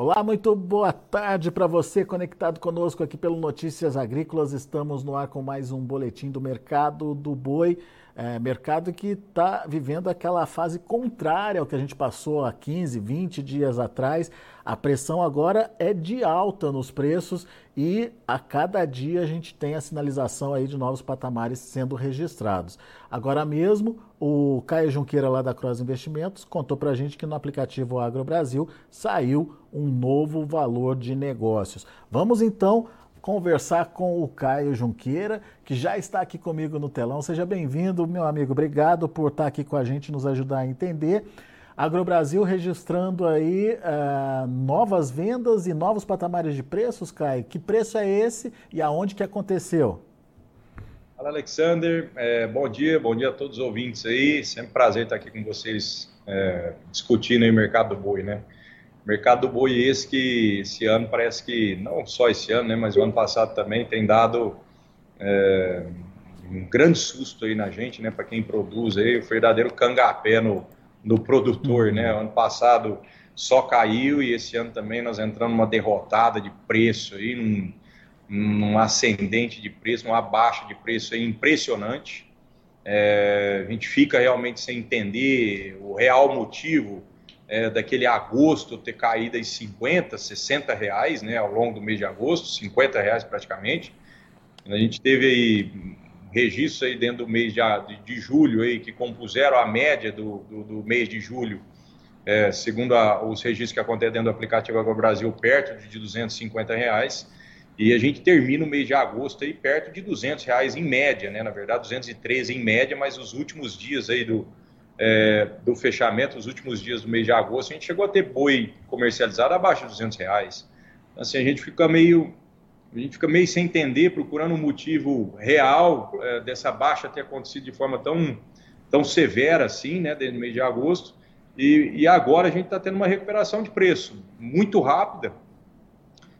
Olá, muito boa tarde para você conectado conosco aqui pelo Notícias Agrícolas. Estamos no ar com mais um boletim do mercado do boi. É, mercado que está vivendo aquela fase contrária ao que a gente passou há 15, 20 dias atrás. A pressão agora é de alta nos preços e a cada dia a gente tem a sinalização aí de novos patamares sendo registrados. Agora mesmo, o Caio Junqueira lá da Cross Investimentos contou para a gente que no aplicativo Agro Brasil saiu um novo valor de negócios. Vamos então conversar com o Caio Junqueira, que já está aqui comigo no telão. Seja bem-vindo, meu amigo. Obrigado por estar aqui com a gente, nos ajudar a entender. AgroBrasil registrando aí uh, novas vendas e novos patamares de preços, Caio. Que preço é esse e aonde que aconteceu? Fala, Alexander. É, bom dia, bom dia a todos os ouvintes aí. Sempre prazer estar aqui com vocês é, discutindo o mercado do boi, né? Mercado do boi esse que esse ano parece que, não só esse ano, né, mas o ano passado também tem dado é, um grande susto aí na gente, né, para quem produz aí, o verdadeiro cangapé no, no produtor, né? Ano passado só caiu e esse ano também nós entramos numa derrotada de preço aí, num, num ascendente de preço, uma baixa de preço aí impressionante. É, a gente fica realmente sem entender o real motivo é, daquele agosto ter caído em 50, 60 reais, né, ao longo do mês de agosto, 50 reais praticamente. A gente teve aí registros aí dentro do mês de, de, julho aí, que compuseram a média do, do, do mês de julho, é, segundo a, os registros que acontecem dentro do aplicativo Agro Brasil, perto de 250 reais. E a gente termina o mês de agosto aí perto de 200 reais em média, né? Na verdade, 213 em média, mas os últimos dias aí do, é, do fechamento, os últimos dias do mês de agosto, a gente chegou a ter boi comercializado abaixo de 200 reais. Então, assim, a gente fica meio a gente fica meio sem entender, procurando um motivo real é, dessa baixa ter acontecido de forma tão, tão severa assim, né, desde o mês de agosto. E, e agora a gente está tendo uma recuperação de preço muito rápida,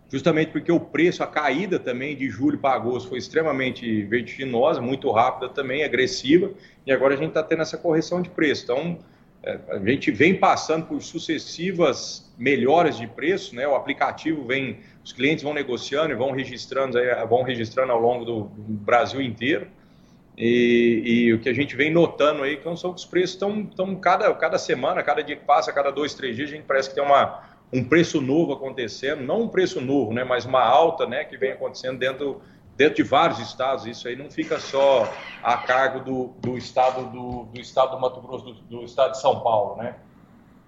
justamente porque o preço, a caída também de julho para agosto foi extremamente vertiginosa, muito rápida também, agressiva, e agora a gente está tendo essa correção de preço. Então, é, a gente vem passando por sucessivas melhoras de preço, né? O aplicativo vem, os clientes vão negociando e vão registrando, vão registrando ao longo do, Brasil inteiro. E, e, o que a gente vem notando aí que são os preços estão, estão cada, cada semana, cada dia que passa, cada dois, três dias, a gente parece que tem uma, um preço novo acontecendo, não um preço novo, né, mas uma alta, né, que vem acontecendo dentro dentro de vários estados. Isso aí não fica só a cargo do, do estado do, do estado do Mato Grosso, do, do, estado de São Paulo, né?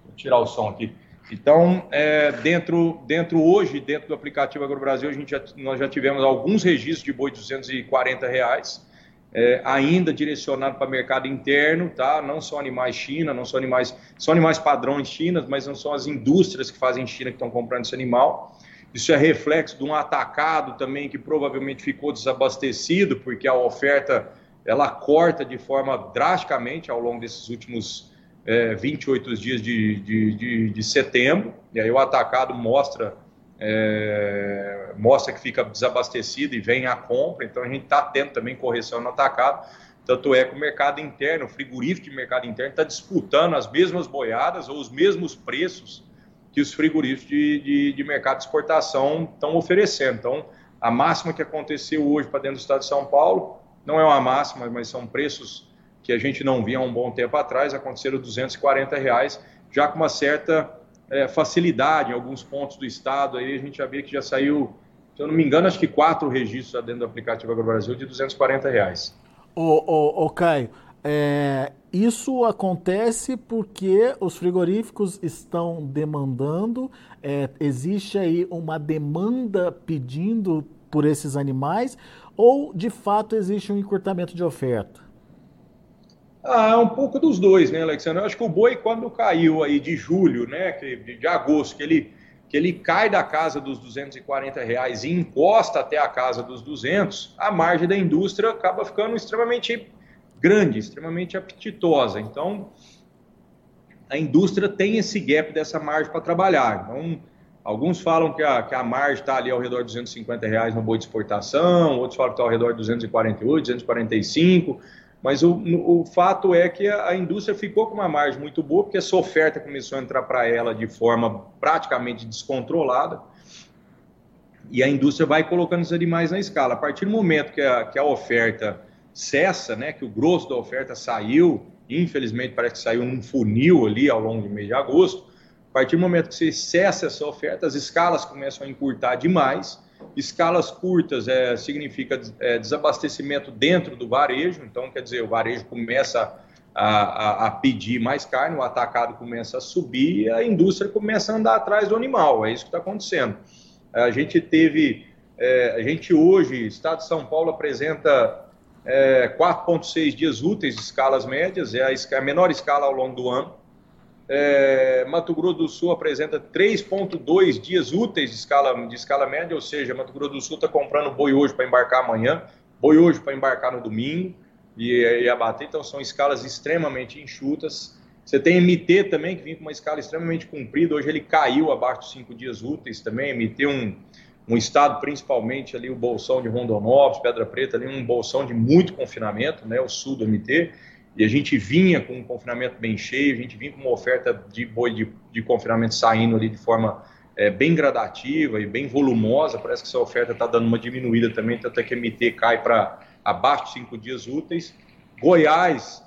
Vou tirar o som aqui. Então, é, dentro, dentro hoje, dentro do aplicativo AgroBrasil, a gente já, nós já tivemos alguns registros de boi de 240 reais, é, ainda direcionado para mercado interno, tá? Não são animais China, não são animais, são animais padrões China, mas não são as indústrias que fazem China que estão comprando esse animal. Isso é reflexo de um atacado também que provavelmente ficou desabastecido, porque a oferta ela corta de forma drasticamente ao longo desses últimos é, 28 dias de, de, de, de, setembro. E aí o atacado mostra, é, mostra que fica desabastecido e vem a compra. Então a gente está tendo também correção no atacado. Tanto é que o mercado interno, o frigorífico de mercado interno, está disputando as mesmas boiadas ou os mesmos preços que os frigoríficos de, de, de mercado de exportação estão oferecendo. Então, a máxima que aconteceu hoje para dentro do estado de São Paulo não é uma máxima, mas são preços que a gente não via há um bom tempo atrás, aconteceram 240 reais, já com uma certa é, facilidade em alguns pontos do estado. Aí a gente já vê que já saiu, se eu não me engano, acho que quatro registros dentro do aplicativo AgroBrasil de 240 reais. Ô, ô, ô Caio, é, isso acontece porque os frigoríficos estão demandando, é, existe aí uma demanda pedindo por esses animais, ou de fato existe um encurtamento de oferta? Ah, um pouco dos dois, né, Alexandre? Eu acho que o boi, quando caiu aí de julho, né, de, agosto, que ele, que ele cai da casa dos 240 reais e encosta até a casa dos 200, a margem da indústria acaba ficando extremamente grande, extremamente apetitosa. Então, a indústria tem esse gap dessa margem para trabalhar. Então, alguns falam que a, que a margem está ali ao redor de 250 reais no boi de exportação, outros falam que está ao redor de 248, 245. Mas o, o fato é que a, a, indústria ficou com uma margem muito boa, porque essa oferta começou a entrar para ela de forma praticamente descontrolada, e a indústria vai colocando os animais na escala. A partir do momento que a, que a oferta cessa, né, que o grosso da oferta saiu, infelizmente parece que saiu num funil ali ao longo do mês de agosto, a partir do momento que você cessa essa oferta, as escalas começam a encurtar demais, Escalas curtas é, significa é, desabastecimento dentro do varejo, então quer dizer, o varejo começa a, a, a, pedir mais carne, o atacado começa a subir a indústria começa a andar atrás do animal. É isso que está acontecendo. A gente teve, é, a gente hoje, Estado de São Paulo apresenta é, 4,6 dias úteis de escalas médias, é a, a menor escala ao longo do ano. É, Mato Grosso do Sul apresenta 3,2 dias úteis de escala, de escala média, ou seja, Mato Grosso do Sul está comprando boi hoje para embarcar amanhã, boi hoje para embarcar no domingo e, e abater, então são escalas extremamente enxutas. Você tem MT também, que vinha com uma escala extremamente comprida, hoje ele caiu abaixo de 5 dias úteis também, MT um, um estado principalmente ali, o Bolsão de Rondonópolis, Pedra Preta, ali um bolsão de muito confinamento, né, o sul do MT, e a gente vinha com um confinamento bem cheio, a gente vinha com uma oferta de boi de, de confinamento saindo ali de forma é, bem gradativa e bem volumosa. Parece que essa oferta está dando uma diminuída também, tanto é que a MT cai para abaixo de cinco dias úteis. Goiás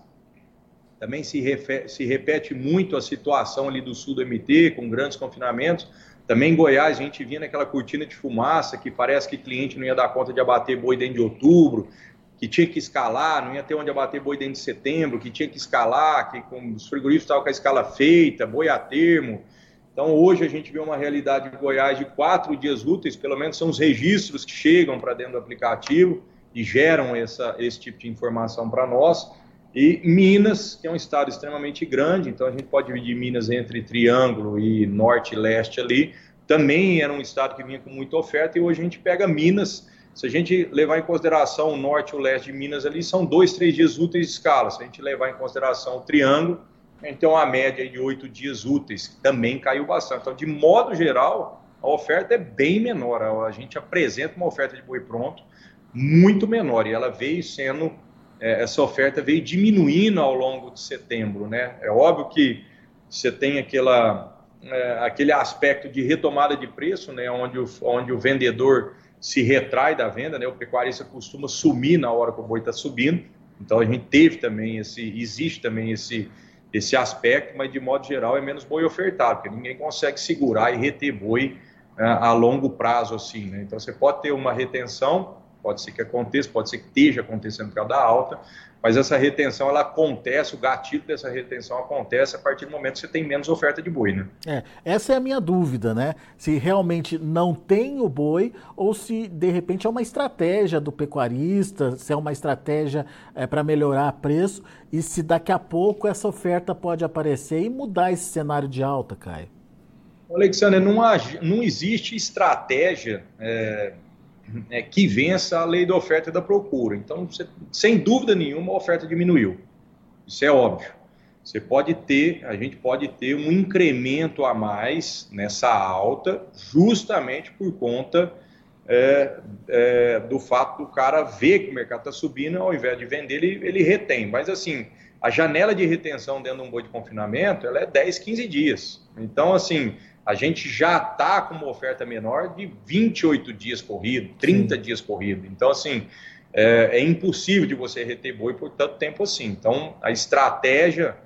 também se, refe, se repete muito a situação ali do sul do MT, com grandes confinamentos. Também em Goiás a gente vinha naquela cortina de fumaça que parece que cliente não ia dar conta de abater boi dentro de outubro que tinha que escalar, não ia ter onde abater boi dentro de setembro, que tinha que escalar, que com os frigoríficos estavam com a escala feita, boi a termo. Então, hoje a gente vê uma realidade de Goiás de quatro dias úteis, pelo menos são os registros que chegam para dentro do aplicativo e geram essa, esse tipo de informação para nós. E Minas, que é um estado extremamente grande, então a gente pode dividir Minas entre Triângulo e Norte e Leste ali, também era um estado que vinha com muita oferta, e hoje a gente pega Minas, se a gente levar em consideração o norte e o leste de Minas ali, são dois, três dias úteis de escala. Se a gente levar em consideração o triângulo, então a média de oito dias úteis, que também caiu bastante. Então, de modo geral, a oferta é bem menor. A gente apresenta uma oferta de boi pronto muito menor e ela veio sendo, é, essa oferta veio diminuindo ao longo de setembro, né? É óbvio que você tem aquela, é, aquele aspecto de retomada de preço, né? Onde o, onde o vendedor se retrai da venda, né? O pecuarista costuma sumir na hora que o boi está subindo. Então a gente teve também esse, existe também esse esse aspecto, mas de modo geral é menos boi ofertado, porque ninguém consegue segurar e reter boi uh, a longo prazo assim, né? Então você pode ter uma retenção, pode ser que aconteça, pode ser que esteja acontecendo por causa da alta, mas essa retenção ela acontece, o gatilho dessa retenção acontece a partir do momento que você tem menos oferta de boi, né? É, essa é a minha dúvida, né? Se realmente não tem o boi ou se de repente é uma estratégia do pecuarista, se é uma estratégia é, para melhorar preço e se daqui a pouco essa oferta pode aparecer e mudar esse cenário de alta, Caio. Alexandre, não, não existe estratégia é, é, que vença a lei da oferta e da procura. Então, você, sem dúvida nenhuma, a oferta diminuiu. Isso é óbvio. Você pode ter, a gente pode ter um incremento a mais nessa alta, justamente por conta é, é, do fato do cara ver que o mercado está subindo, ao invés de vender, ele, ele retém. Mas assim, a janela de retenção dentro de um boi de confinamento, ela é 10, 15 dias. Então, assim, a gente já está com uma oferta menor de 28 dias corrido, 30 Sim. dias corrido. Então, assim, é, é, impossível de você reter boi por tanto tempo assim. Então, a estratégia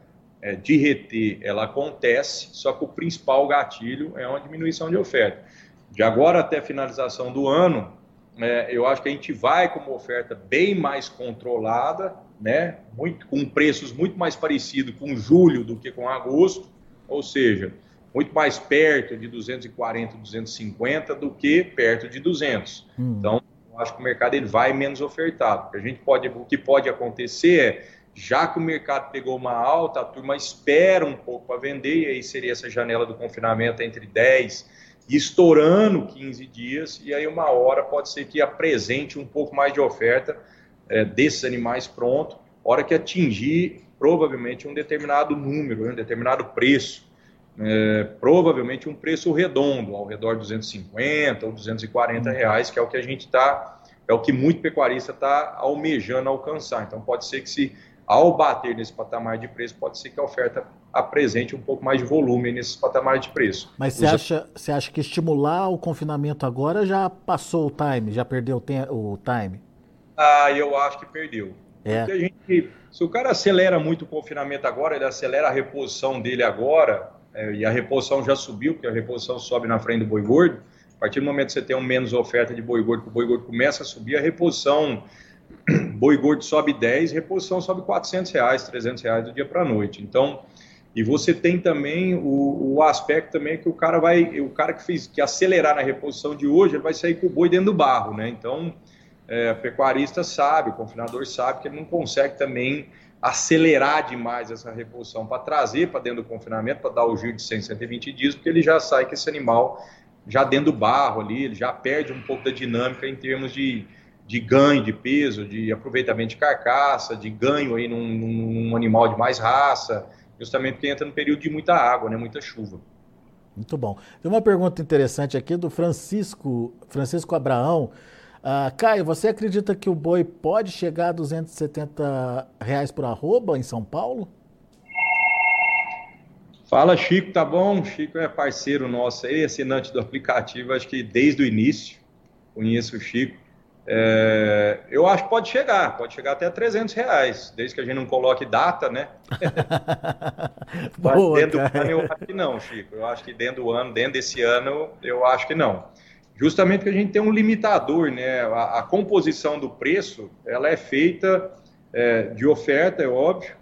é, de reter, ela acontece, só que o principal gatilho é uma diminuição de oferta. De agora até a finalização do ano, é, eu acho que a gente vai com uma oferta bem mais controlada, né, muito, com preços muito mais parecidos com julho do que com agosto, ou seja, muito mais perto de 240, 250 do que perto de 200. Hum. Então, eu acho que o mercado ele vai menos ofertado. A gente pode, o que pode acontecer é, já que o mercado pegou uma alta, a turma espera um pouco para vender, e aí seria essa janela do confinamento entre 10 e estourando 15 dias, e aí uma hora pode ser que apresente um pouco mais de oferta é, desses animais pronto, hora que atingir provavelmente um determinado número, um determinado preço é, provavelmente um preço redondo, ao redor de 250 ou 240 reais, que é o que a gente está é o que muito pecuarista está almejando alcançar. Então pode ser que se ao bater nesse patamar de preço, pode ser que a oferta apresente um pouco mais de volume nesses patamares de preço. Mas você, Os... acha, você acha que estimular o confinamento agora já passou o time, já perdeu o time? Ah, eu acho que perdeu. É. Porque a gente, se o cara acelera muito o confinamento agora, ele acelera a reposição dele agora, é, e a reposição já subiu, porque a reposição sobe na frente do boi gordo. A partir do momento que você tem um menos oferta de boi gordo, que o boi gordo começa a subir, a reposição boi gordo sobe 10, reposição sobe 400 reais, 300 reais do dia para a noite. Então, e você tem também o, o, aspecto também que o cara vai, o cara que fez, que acelerar na reposição de hoje, ele vai sair com o boi dentro do barro, né? Então, é, pecuarista sabe, o confinador sabe que ele não consegue também acelerar demais essa reposição para trazer para dentro do confinamento, para dar o giro de 100, 120 dias, porque ele já sai com esse animal já dentro do barro ali, ele já perde um pouco da dinâmica em termos de, de ganho de peso, de aproveitamento de carcaça, de ganho aí num, num animal de mais raça, justamente porque entra no período de muita água, né, muita chuva. Muito bom. Tem uma pergunta interessante aqui do Francisco, Francisco Abraão. Uh, Caio, você acredita que o boi pode chegar a 270 reais por arroba em São Paulo? Fala, Chico, tá bom? Chico é parceiro nosso aí, assinante do aplicativo, acho que desde o início conheço o Chico. É, eu acho que pode chegar, pode chegar até 300 reais, desde que a gente não coloque data, né? Mas dentro cara. do ano eu acho que não, Chico. Eu acho que dentro do ano, dentro desse ano, eu acho que não justamente porque a gente tem um limitador, né? A, a composição do preço, ela é feita é, de oferta, é óbvio,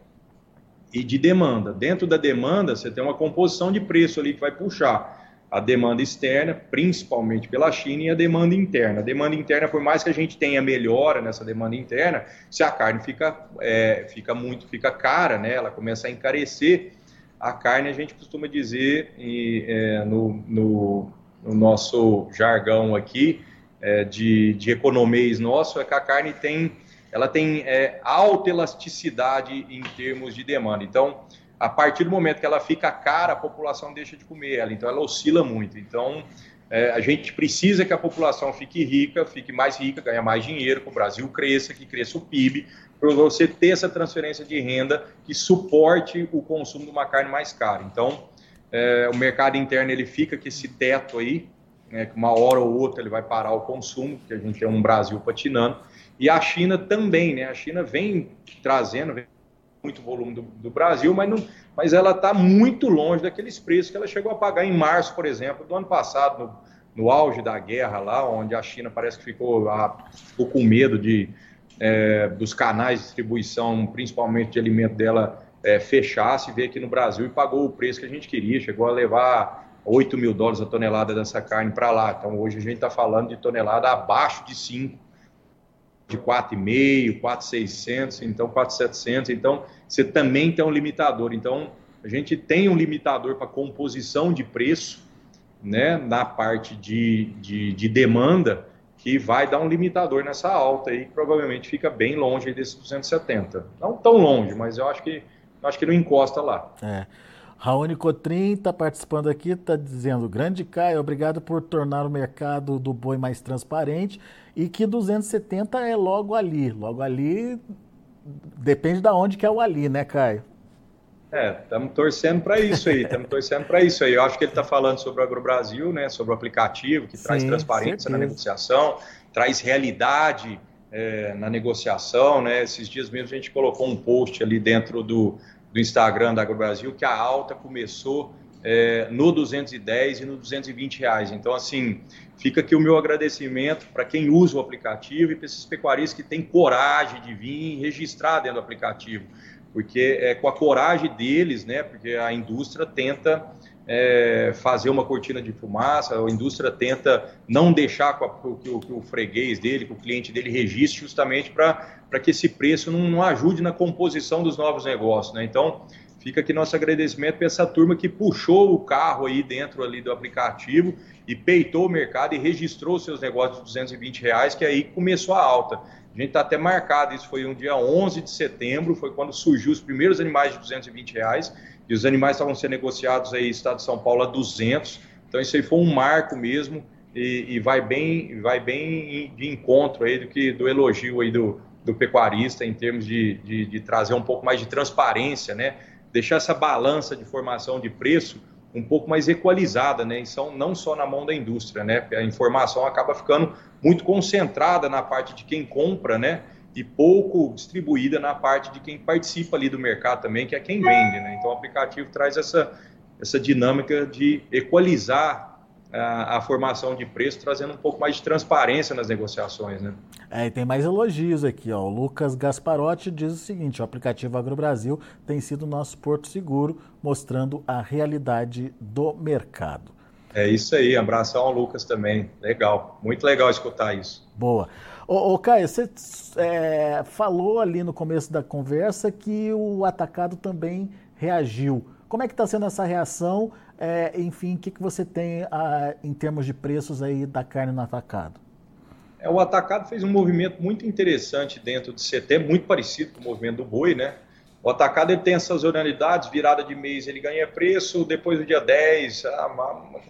e de demanda. Dentro da demanda, você tem uma composição de preço ali que vai puxar a demanda externa, principalmente pela China, e a demanda interna. A demanda interna, por mais que a gente tenha melhora nessa demanda interna, se a carne fica, é, fica muito, fica cara, né? Ela começa a encarecer. A carne, a gente costuma dizer e, é, no, no no nosso jargão aqui é, de, de economês nosso, é que a carne tem, ela tem é, alta elasticidade em termos de demanda. Então, a partir do momento que ela fica cara, a população deixa de comer ela. Então, ela oscila muito. Então, é, a gente precisa que a população fique rica, fique mais rica, ganhe mais dinheiro, que o Brasil cresça, que cresça o PIB, para você ter essa transferência de renda que suporte o consumo de uma carne mais cara. Então, é, o mercado interno ele fica com esse teto aí, né, que uma hora ou outra ele vai parar o consumo, porque a gente tem um Brasil patinando, e a China também, né? A China vem trazendo vem muito volume do, do, Brasil, mas, não, mas ela está muito longe daqueles preços que ela chegou a pagar em março, por exemplo, do ano passado, no, no auge da guerra lá, onde a China parece que ficou, a, ficou com medo de, é, dos canais de distribuição, principalmente de alimento dela, é, fechasse, veio aqui no Brasil e pagou o preço que a gente queria, chegou a levar 8 mil dólares a tonelada dessa carne para lá. Então hoje a gente está falando de tonelada abaixo de 5, de 4,5, 4,600, então 4,700. Então você também tem um limitador. Então a gente tem um limitador para composição de preço, né, na parte de, de, de demanda, que vai dar um limitador nessa alta aí, que provavelmente fica bem longe desses 270. Não tão longe, mas eu acho que acho que não encosta lá. É. Raoni Cotrim está participando aqui, está dizendo: Grande Caio, obrigado por tornar o mercado do boi mais transparente e que 270 é logo ali. Logo ali depende da de onde que é o ali, né, Caio? É, estamos torcendo para isso aí, estamos torcendo para isso aí. Eu acho que ele está falando sobre o AgroBrasil, né, sobre o aplicativo que Sim, traz transparência certeza. na negociação, traz realidade é, na negociação, né? Esses dias mesmo a gente colocou um post ali dentro do, do Instagram da AgroBrasil que a alta começou é, no 210 e no 220 reais. Então, assim, fica aqui o meu agradecimento para quem usa o aplicativo e para esses pecuaristas que têm coragem de vir registrar dentro do aplicativo, porque é com a coragem deles, né? Porque a indústria tenta é, fazer uma cortina de fumaça, a indústria tenta não deixar que o, que, o, que o, freguês dele, que o cliente dele registre justamente para que esse preço não, não, ajude na composição dos novos negócios. Né? Então, fica aqui nosso agradecimento para essa turma que puxou o carro aí dentro ali do aplicativo e peitou o mercado e registrou seus negócios de 220 reais, que aí começou a alta. A gente está até marcado, isso foi um dia 11 de setembro, foi quando surgiu os primeiros animais de 220 reais, e os animais estavam sendo negociados aí, Estado de São Paulo, a 200. Então, isso aí foi um marco mesmo e, e, vai bem, vai bem de encontro aí do que do elogio aí do, do pecuarista em termos de, de, de trazer um pouco mais de transparência, né? Deixar essa balança de formação de preço um pouco mais equalizada, né? São não só na mão da indústria, né? A informação acaba ficando muito concentrada na parte de quem compra, né? E pouco distribuída na parte de quem participa ali do mercado também, que é quem vende, né? Então o aplicativo traz essa, essa dinâmica de equalizar a, a, formação de preço, trazendo um pouco mais de transparência nas negociações. Né? É, e tem mais elogios aqui. Ó. O Lucas Gasparotti diz o seguinte: o aplicativo AgroBrasil tem sido nosso porto seguro, mostrando a realidade do mercado. É isso aí, abração ao Lucas também. Legal, muito legal escutar isso. Boa. Ô, ô Caio, você é, falou ali no começo da conversa que o atacado também reagiu. Como é que está sendo essa reação? É, enfim, o que, que você tem a, em termos de preços aí da carne no atacado? É, o atacado fez um movimento muito interessante dentro de setembro, muito parecido com o movimento do boi, né? O atacado ele tem essas sazonalidades, virada de mês ele ganha preço, depois do dia 10, a, uma, uma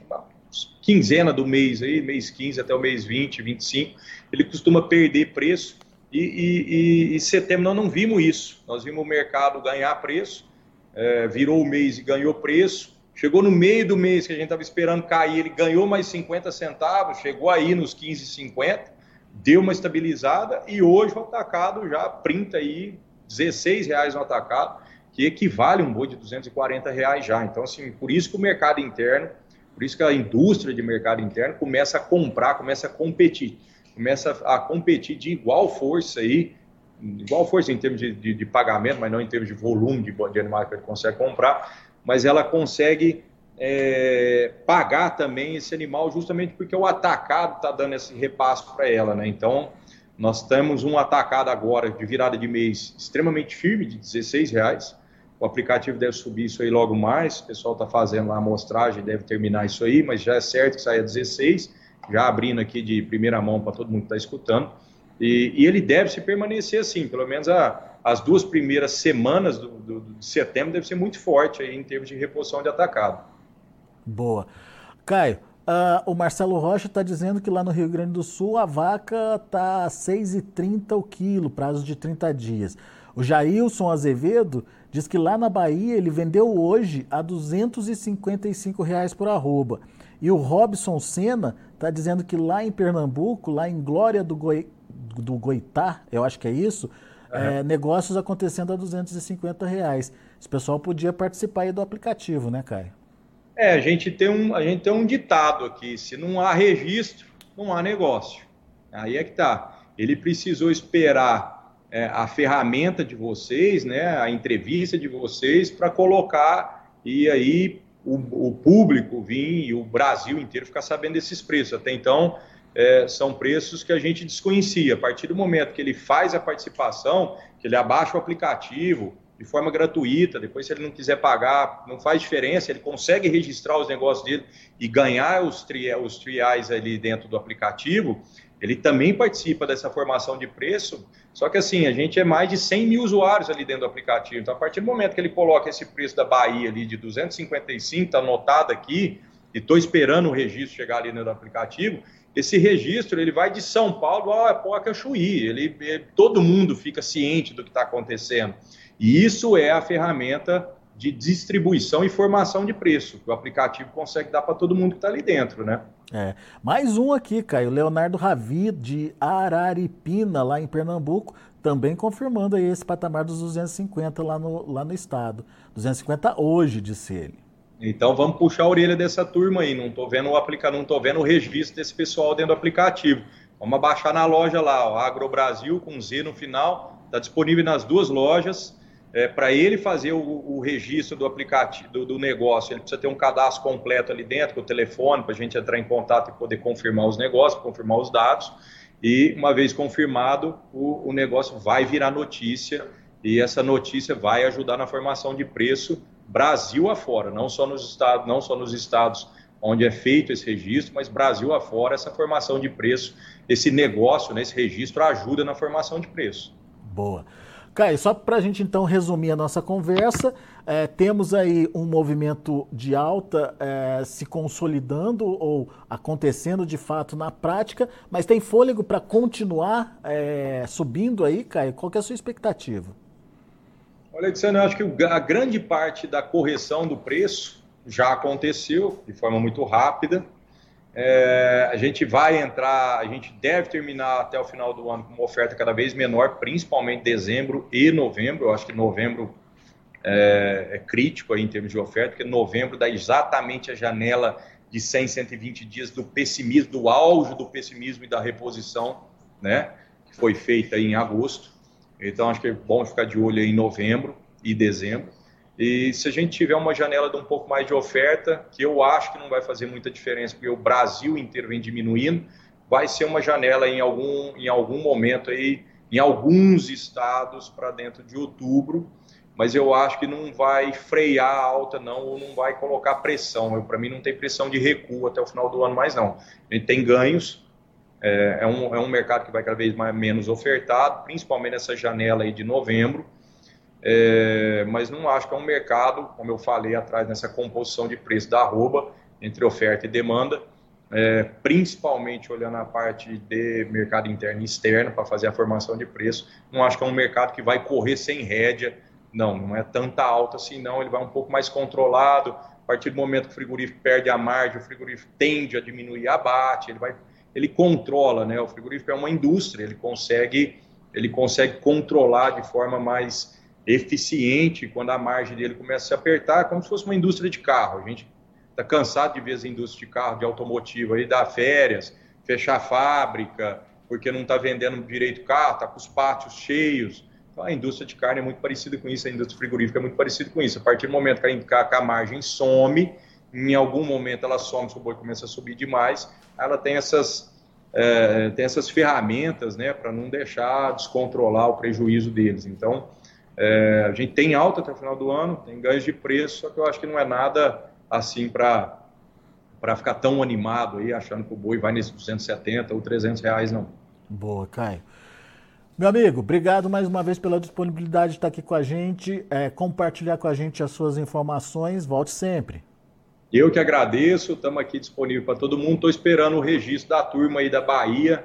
quinzena do mês aí, mês 15 até o mês 20, 25, ele costuma perder preço e, e, e, e setembro nós não vimos isso. Nós vimos o mercado ganhar preço, é, virou o mês e ganhou preço. Chegou no meio do mês que a gente estava esperando cair, ele ganhou mais 50 centavos, chegou aí nos 15,50, deu uma estabilizada e hoje o atacado já printa aí 16 reais no atacado, que equivale um boi de 240 reais já. Então, assim, por isso que o mercado interno, por isso que a indústria de mercado interno começa a comprar, começa a competir, começa a competir de igual força aí igual força em termos de, de, de, pagamento, mas não em termos de volume de, de animais que ele consegue comprar, mas ela consegue é, pagar também esse animal justamente porque o atacado está dando esse repasso para ela, né? Então, nós temos um atacado agora de virada de mês extremamente firme, de 16 reais. O aplicativo deve subir isso aí logo mais. O pessoal está fazendo lá a amostragem, deve terminar isso aí, mas já é certo que sai a 16. Já abrindo aqui de primeira mão para todo mundo que está escutando. E, e, ele deve se permanecer assim, pelo menos a, as duas primeiras semanas do, do, de setembro deve ser muito forte aí em termos de reposição de atacado. Boa. Caio, uh, o Marcelo Rocha está dizendo que lá no Rio Grande do Sul a vaca está a 6,30 o quilo, prazo de 30 dias. O Jailson Azevedo diz que lá na Bahia ele vendeu hoje a 255 reais por arroba. E o Robson Senna está dizendo que lá em Pernambuco, lá em Glória do, Goi do Goitá, eu acho que é isso. É, negócios acontecendo a 250 reais. Esse pessoal podia participar aí do aplicativo, né, Caio? É, a gente tem um, a gente tem um ditado aqui, se não há registro, não há negócio. Aí é que tá. Ele precisou esperar é, a ferramenta de vocês, né, a entrevista de vocês, para colocar e aí o, o, público vir e o Brasil inteiro ficar sabendo desses preços. Até então, é, são preços que a gente desconhecia. A partir do momento que ele faz a participação, que ele abaixa o aplicativo de forma gratuita, depois se ele não quiser pagar, não faz diferença, ele consegue registrar os negócios dele e ganhar os, tri, os triais ali dentro do aplicativo, ele também participa dessa formação de preço, só que assim, a gente é mais de 100 mil usuários ali dentro do aplicativo, então a partir do momento que ele coloca esse preço da Bahia ali de 255, está anotado aqui, e estou esperando o registro chegar ali no aplicativo, esse registro ele vai de São Paulo a Apoca Chuí, ele, ele, todo mundo fica ciente do que está acontecendo. E isso é a ferramenta de distribuição e formação de preço, que o aplicativo consegue dar para todo mundo que está ali dentro, né? É. Mais um aqui, Caio, Leonardo Ravi, de Araripina, lá em Pernambuco, também confirmando aí esse patamar dos 250 lá no, lá no estado. 250 hoje, disse ele. Então vamos puxar a orelha dessa turma aí. Não estou vendo o aplica... não tô vendo o registro desse pessoal dentro do aplicativo. Vamos abaixar na loja lá, ó, Agro Brasil com Z no final, está disponível nas duas lojas. É, Para ele fazer o, o, registro do aplicativo do, do, negócio, ele precisa ter um cadastro completo ali dentro, com o telefone, para a gente entrar em contato e poder confirmar os negócios, confirmar os dados. E uma vez confirmado, o, o negócio vai virar notícia e essa notícia vai ajudar na formação de preço Brasil afora, não só nos estados, não só nos estados onde é feito esse registro, mas Brasil afora, essa formação de preço, esse negócio, né, esse registro ajuda na formação de preço. Boa. Caio, só para a gente então resumir a nossa conversa, é, temos aí um movimento de alta é, se consolidando ou acontecendo de fato na prática, mas tem fôlego para continuar é, subindo aí, Caio? Qual é a sua expectativa? Olha, Alexandre, eu acho que a grande parte da correção do preço já aconteceu de forma muito rápida. É, a gente vai entrar, a gente deve terminar até o final do ano com uma oferta cada vez menor, principalmente dezembro e novembro. Eu acho que novembro é, é crítico aí em termos de oferta, porque novembro dá exatamente a janela de 100, 120 dias do pessimismo, do auge do pessimismo e da reposição, né, que foi feita em agosto. Então acho que é bom ficar de olho em novembro e dezembro. E se a gente tiver uma janela de um pouco mais de oferta, que eu acho que não vai fazer muita diferença, porque o Brasil inteiro vem diminuindo, vai ser uma janela em algum, em algum momento aí, em alguns estados para dentro de outubro, mas eu acho que não vai frear a alta não, ou não vai colocar pressão. Para mim não tem pressão de recuo até o final do ano mais não. A gente tem ganhos, é, é, um, é um mercado que vai cada vez mais, menos ofertado, principalmente nessa janela aí de novembro, é, mas não acho que é um mercado, como eu falei atrás, nessa composição de preço da arroba, entre oferta e demanda, é, principalmente olhando a parte de mercado interno e externo para fazer a formação de preço, não acho que é um mercado que vai correr sem rédea, não, não é tanta alta assim não, ele vai um pouco mais controlado, a partir do momento que o frigorífico perde a margem, o frigorífico tende a diminuir abate, ele vai, ele controla, né, o frigorífico é uma indústria, ele consegue, ele consegue controlar de forma mais eficiente quando a margem dele começa a se apertar, como se fosse uma indústria de carro. A gente está cansado de ver as indústrias de carro, de automotivo, aí dar férias, fechar a fábrica, porque não está vendendo direito carro, está com os pátios cheios. Então, a indústria de carne é muito parecida com isso, a indústria frigorífica é muito parecida com isso. A partir do momento que a, que a margem some, em algum momento ela some, se o boi começa a subir demais, ela tem essas, é, tem essas ferramentas né, para não deixar descontrolar o prejuízo deles. Então, é, a gente tem alta até o final do ano, tem ganhos de preço, só que eu acho que não é nada assim para para ficar tão animado aí, achando que o boi vai nesses 270 ou 300 reais, não. Boa, Caio. Meu amigo, obrigado mais uma vez pela disponibilidade de estar aqui com a gente, é, compartilhar com a gente as suas informações. Volte sempre. Eu que agradeço, estamos aqui disponível para todo mundo. Estou esperando o registro da turma aí da Bahia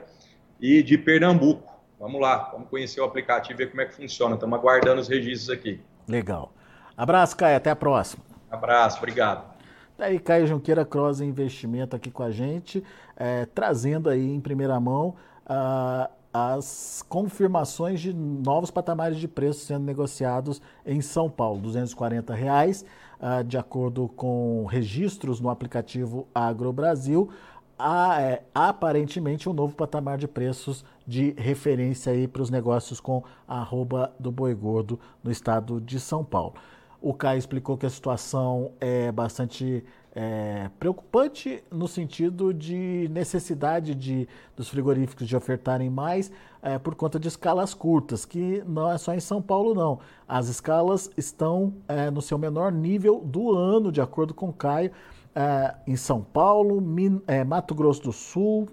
e de Pernambuco. Vamos lá, vamos conhecer o aplicativo e ver como é que funciona. Estamos aguardando os registros aqui. Legal. Abraço, Caio. Até a próxima. Abraço, obrigado. Daí, tá Caio Junqueira Cross Investimento aqui com a gente, é, trazendo aí em primeira mão uh, as confirmações de novos patamares de preços sendo negociados em São Paulo, 240 reais, uh, de acordo com registros no aplicativo Agro Brasil há, é, aparentemente um novo patamar de preços de referência aí para os negócios com a arroba do boi gordo no estado de São Paulo. O Caio explicou que a situação é bastante é, preocupante no sentido de necessidade de, dos frigoríficos de ofertarem mais é, por conta de escalas curtas, que não é só em São Paulo, não. As escalas estão é, no seu menor nível do ano, de acordo com o Caio é, em São Paulo, Min, é, Mato Grosso do Sul,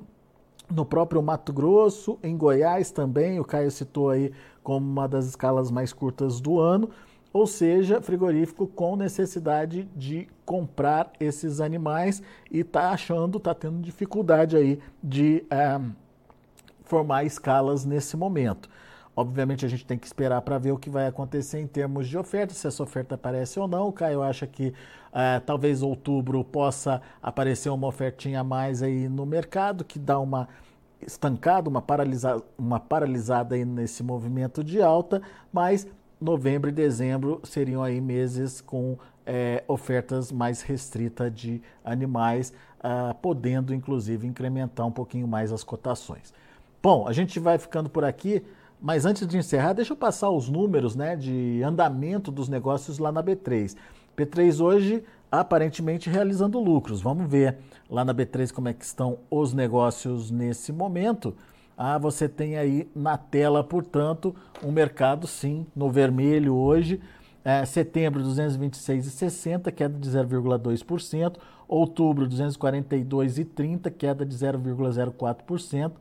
no próprio Mato Grosso, em Goiás também, o Caio citou aí como uma das escalas mais curtas do ano, ou seja, frigorífico com necessidade de comprar esses animais e está achando, está tendo dificuldade aí de é, formar escalas nesse momento. Obviamente a gente tem que esperar para ver o que vai acontecer em termos de oferta, se essa oferta aparece ou não. O Caio acha que é, talvez outubro possa aparecer uma ofertinha a mais aí no mercado, que dá uma estancada, uma, paralisa, uma paralisada aí nesse movimento de alta, mas novembro e dezembro seriam aí meses com é, ofertas mais restritas de animais, uh, podendo inclusive incrementar um pouquinho mais as cotações. Bom, a gente vai ficando por aqui. Mas antes de encerrar, deixa eu passar os números né, de andamento dos negócios lá na B3. B3 hoje aparentemente realizando lucros. Vamos ver lá na B3 como é que estão os negócios nesse momento. Ah, você tem aí na tela, portanto, um mercado sim no vermelho hoje. É, setembro 226,60, queda de 0,2%. Outubro 242,30, queda de 0,04%.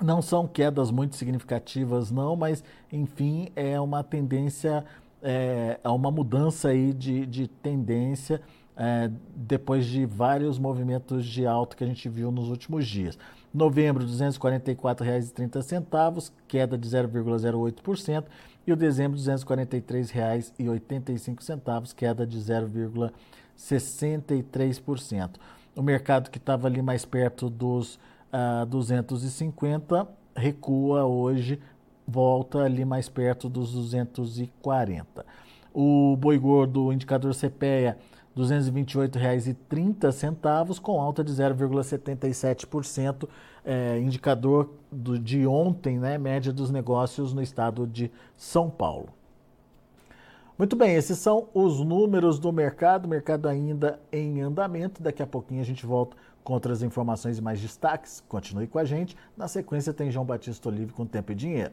Não são quedas muito significativas, não, mas enfim, é uma tendência, é, é uma mudança aí de, de tendência é, depois de vários movimentos de alta que a gente viu nos últimos dias. Novembro, R$ 244,30, queda de 0,08%, e o dezembro, R$ 243,85, queda de 0,63%. O mercado que estava ali mais perto dos uh, 250 recua hoje, volta ali mais perto dos 240. O boi gordo, o indicador CPEA, R$ 228,30, com alta de 0,77%, é, indicador do, de ontem, né, média dos negócios no estado de São Paulo. Muito bem, esses são os números do mercado, mercado ainda em andamento. Daqui a pouquinho a gente volta com outras informações e mais destaques. Continue com a gente. Na sequência tem João Batista Olive com Tempo e Dinheiro.